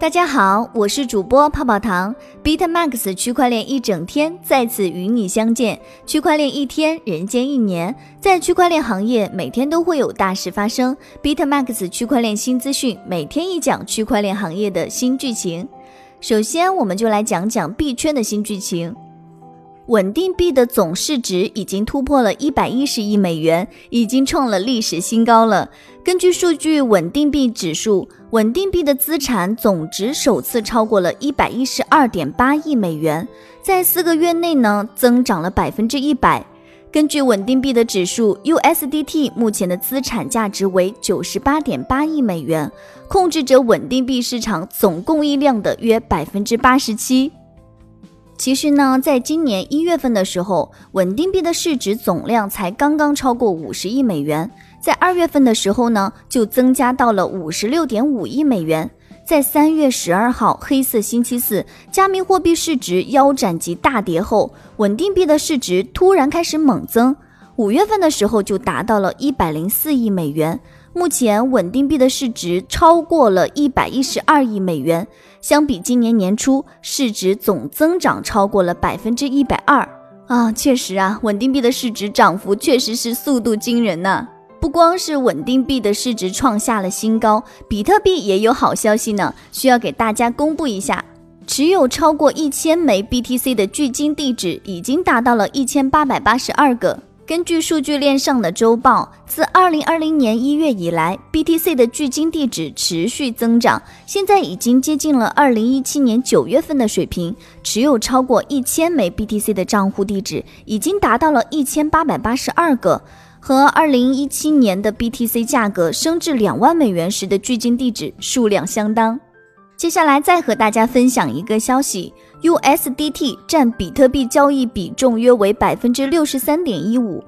大家好，我是主播泡泡糖，BitMax 区块链一整天再次与你相见。区块链一天，人间一年，在区块链行业，每天都会有大事发生。BitMax 区块链新资讯，每天一讲区块链行业的新剧情。首先，我们就来讲讲币圈的新剧情。稳定币的总市值已经突破了一百一十亿美元，已经创了历史新高了。根据数据，稳定币指数，稳定币的资产总值首次超过了一百一十二点八亿美元，在四个月内呢，增长了百分之一百。根据稳定币的指数，USDT 目前的资产价值为九十八点八亿美元，控制着稳定币市场总供应量的约百分之八十七。其实呢，在今年一月份的时候，稳定币的市值总量才刚刚超过五十亿美元。在二月份的时候呢，就增加到了五十六点五亿美元。在三月十二号黑色星期四，加密货币市值腰斩及大跌后，稳定币的市值突然开始猛增。五月份的时候就达到了一百零四亿美元。目前稳定币的市值超过了一百一十二亿美元。相比今年年初，市值总增长超过了百分之一百二啊！确实啊，稳定币的市值涨幅确实是速度惊人呐。不光是稳定币的市值创下了新高，比特币也有好消息呢，需要给大家公布一下。持有超过一千枚 BTC 的距今地址已经达到了一千八百八十二个。根据数据链上的周报，自二零二零年一月以来，BTC 的距今地址持续增长，现在已经接近了二零一七年九月份的水平。持有超过一千枚 BTC 的账户地址已经达到了一千八百八十二个，和二零一七年的 BTC 价格升至两万美元时的距今地址数量相当。接下来再和大家分享一个消息。USDT 占比特币交易比重约为百分之六十三点一五。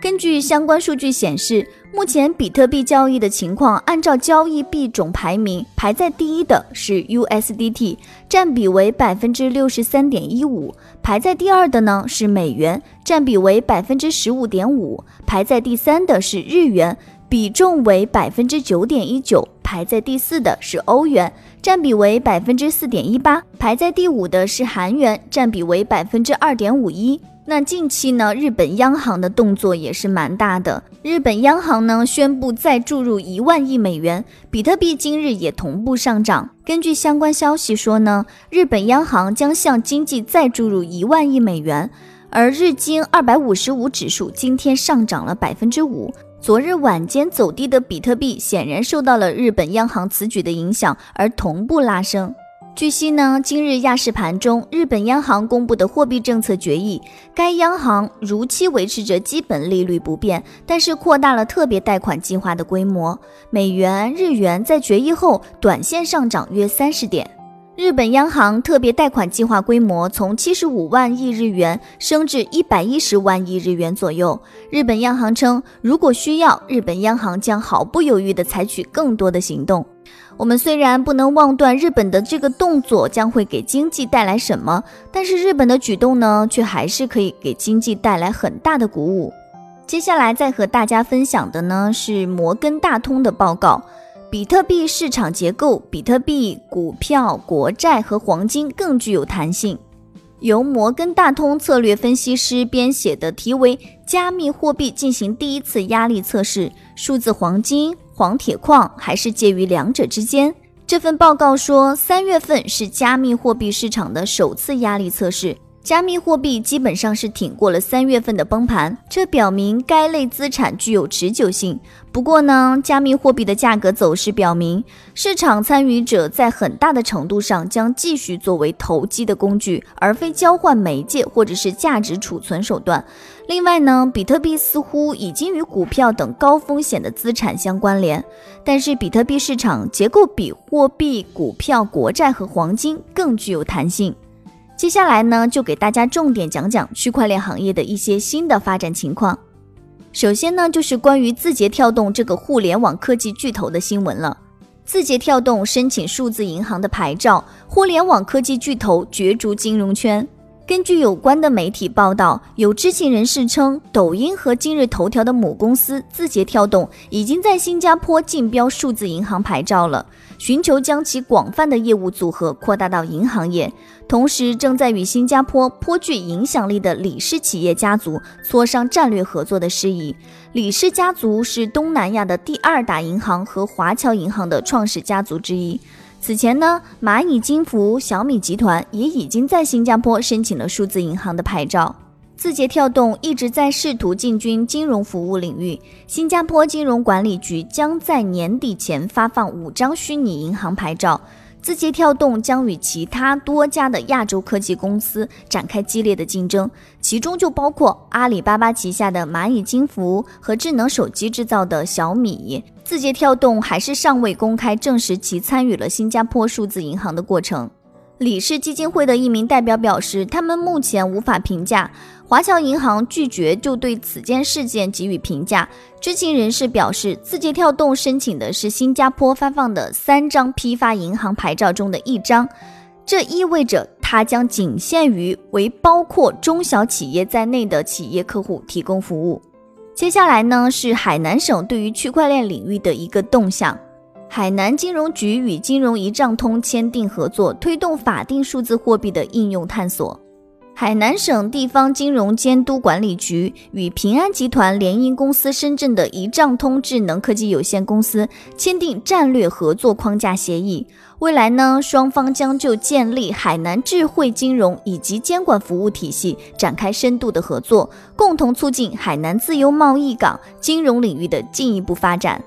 根据相关数据显示，目前比特币交易的情况，按照交易币种排名，排在第一的是 USDT，占比为百分之六十三点一五；排在第二的呢是美元，占比为百分之十五点五；排在第三的是日元，比重为百分之九点一九；排在第四的是欧元。占比为百分之四点一八，排在第五的是韩元，占比为百分之二点五一。那近期呢，日本央行的动作也是蛮大的。日本央行呢宣布再注入一万亿美元，比特币今日也同步上涨。根据相关消息说呢，日本央行将向经济再注入一万亿美元，而日经二百五十五指数今天上涨了百分之五。昨日晚间走低的比特币显然受到了日本央行此举的影响，而同步拉升。据悉呢，今日亚市盘中，日本央行公布的货币政策决议，该央行如期维持着基本利率不变，但是扩大了特别贷款计划的规模。美元、日元在决议后短线上涨约三十点。日本央行特别贷款计划规模从七十五万亿日元升至一百一十万亿日元左右。日本央行称，如果需要，日本央行将毫不犹豫地采取更多的行动。我们虽然不能妄断日本的这个动作将会给经济带来什么，但是日本的举动呢，却还是可以给经济带来很大的鼓舞。接下来再和大家分享的呢，是摩根大通的报告。比特币市场结构，比特币、股票、国债和黄金更具有弹性。由摩根大通策略分析师编写的题为《加密货币进行第一次压力测试：数字黄金、黄铁矿还是介于两者之间》这份报告说，三月份是加密货币市场的首次压力测试。加密货币基本上是挺过了三月份的崩盘，这表明该类资产具有持久性。不过呢，加密货币的价格走势表明，市场参与者在很大的程度上将继续作为投机的工具，而非交换媒介或者是价值储存手段。另外呢，比特币似乎已经与股票等高风险的资产相关联，但是比特币市场结构比货币、股票、国债和黄金更具有弹性。接下来呢，就给大家重点讲讲区块链行业的一些新的发展情况。首先呢，就是关于字节跳动这个互联网科技巨头的新闻了。字节跳动申请数字银行的牌照，互联网科技巨头角逐金融圈。根据有关的媒体报道，有知情人士称，抖音和今日头条的母公司字节跳动已经在新加坡竞标数字银行牌照了，寻求将其广泛的业务组合扩大到银行业。同时，正在与新加坡颇具影响力的李氏企业家族磋商战略合作的事宜。李氏家族是东南亚的第二大银行和华侨银行的创始家族之一。此前呢，蚂蚁金服、小米集团也已经在新加坡申请了数字银行的牌照。字节跳动一直在试图进军金融服务领域，新加坡金融管理局将在年底前发放五张虚拟银行牌照。字节跳动将与其他多家的亚洲科技公司展开激烈的竞争，其中就包括阿里巴巴旗下的蚂蚁金服和智能手机制造的小米。字节跳动还是尚未公开证实其参与了新加坡数字银行的过程。李氏基金会的一名代表表示，他们目前无法评价。华侨银行拒绝就对此件事件给予评价。知情人士表示，字节跳动申请的是新加坡发放的三张批发银行牌照中的一张，这意味着它将仅限于为包括中小企业在内的企业客户提供服务。接下来呢，是海南省对于区块链领域的一个动向。海南金融局与金融一账通签订合作，推动法定数字货币的应用探索。海南省地方金融监督管理局与平安集团联营公司深圳的一账通智能科技有限公司签订战略合作框架协议。未来呢，双方将就建立海南智慧金融以及监管服务体系展开深度的合作，共同促进海南自由贸易港金融领域的进一步发展。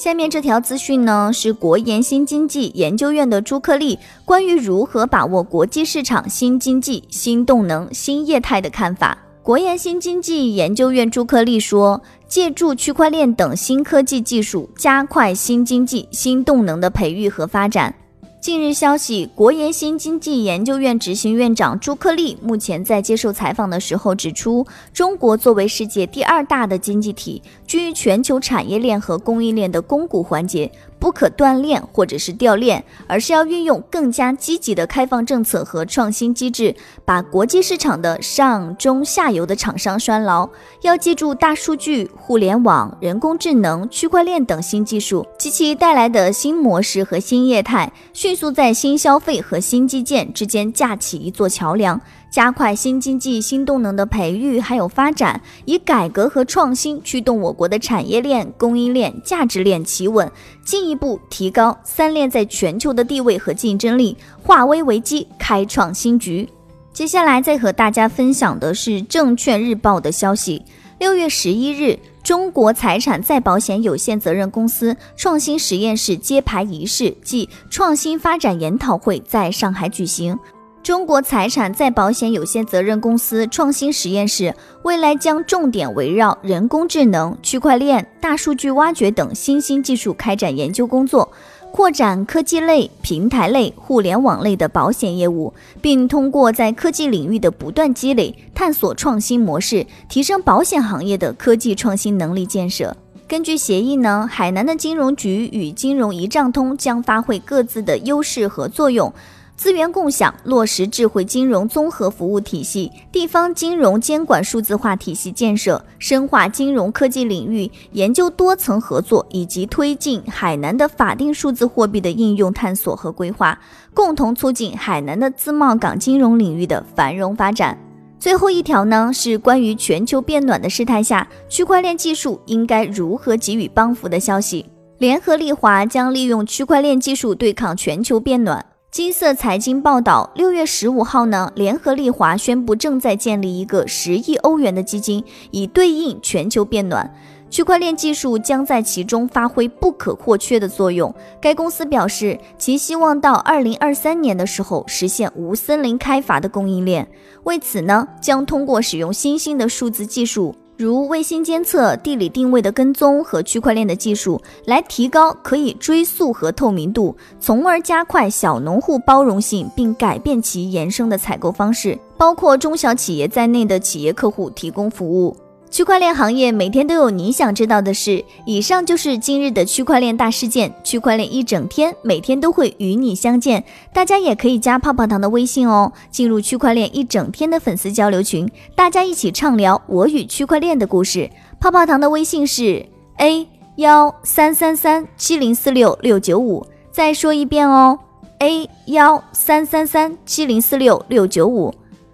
下面这条资讯呢，是国研新经济研究院的朱克力关于如何把握国际市场新经济、新动能、新业态的看法。国研新经济研究院朱克力说，借助区块链等新科技技术，加快新经济、新动能的培育和发展。近日消息，国研新经济研究院执行院长朱克利目前在接受采访的时候指出，中国作为世界第二大的经济体，居于全球产业链和供应链的肱骨环节。不可断链或者是掉链，而是要运用更加积极的开放政策和创新机制，把国际市场的上中下游的厂商拴牢。要记住大数据、互联网、人工智能、区块链等新技术及其带来的新模式和新业态，迅速在新消费和新基建之间架起一座桥梁。加快新经济新动能的培育还有发展，以改革和创新驱动我国的产业链、供应链、价值链企稳，进一步提高三链在全球的地位和竞争力，化危为机，开创新局。接下来再和大家分享的是证券日报的消息：六月十一日，中国财产再保险有限责任公司创新实验室揭牌仪式暨创新发展研讨会在上海举行。中国财产再保险有限责任公司创新实验室未来将重点围绕人工智能、区块链、大数据挖掘等新兴技术开展研究工作，扩展科技类、平台类、互联网类的保险业务，并通过在科技领域的不断积累，探索创新模式，提升保险行业的科技创新能力建设。根据协议呢，海南的金融局与金融一账通将发挥各自的优势和作用。资源共享，落实智慧金融综合服务体系，地方金融监管数字化体系建设，深化金融科技领域研究多层合作，以及推进海南的法定数字货币的应用探索和规划，共同促进海南的自贸港金融领域的繁荣发展。最后一条呢，是关于全球变暖的事态下，区块链技术应该如何给予帮扶的消息。联合利华将利用区块链技术对抗全球变暖。金色财经报道，六月十五号呢，联合利华宣布正在建立一个十亿欧元的基金，以对应全球变暖。区块链技术将在其中发挥不可或缺的作用。该公司表示，其希望到二零二三年的时候实现无森林开发的供应链。为此呢，将通过使用新兴的数字技术。如卫星监测、地理定位的跟踪和区块链的技术，来提高可以追溯和透明度，从而加快小农户包容性，并改变其延伸的采购方式，包括中小企业在内的企业客户提供服务。区块链行业每天都有你想知道的事。以上就是今日的区块链大事件。区块链一整天，每天都会与你相见。大家也可以加泡泡糖的微信哦，进入区块链一整天的粉丝交流群，大家一起畅聊我与区块链的故事。泡泡糖的微信是 a 幺三三三七零四六六九五。再说一遍哦，a 幺三三三七零四六六九五。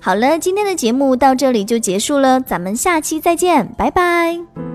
好了，今天的节目到这里就结束了，咱们下期再见，拜拜。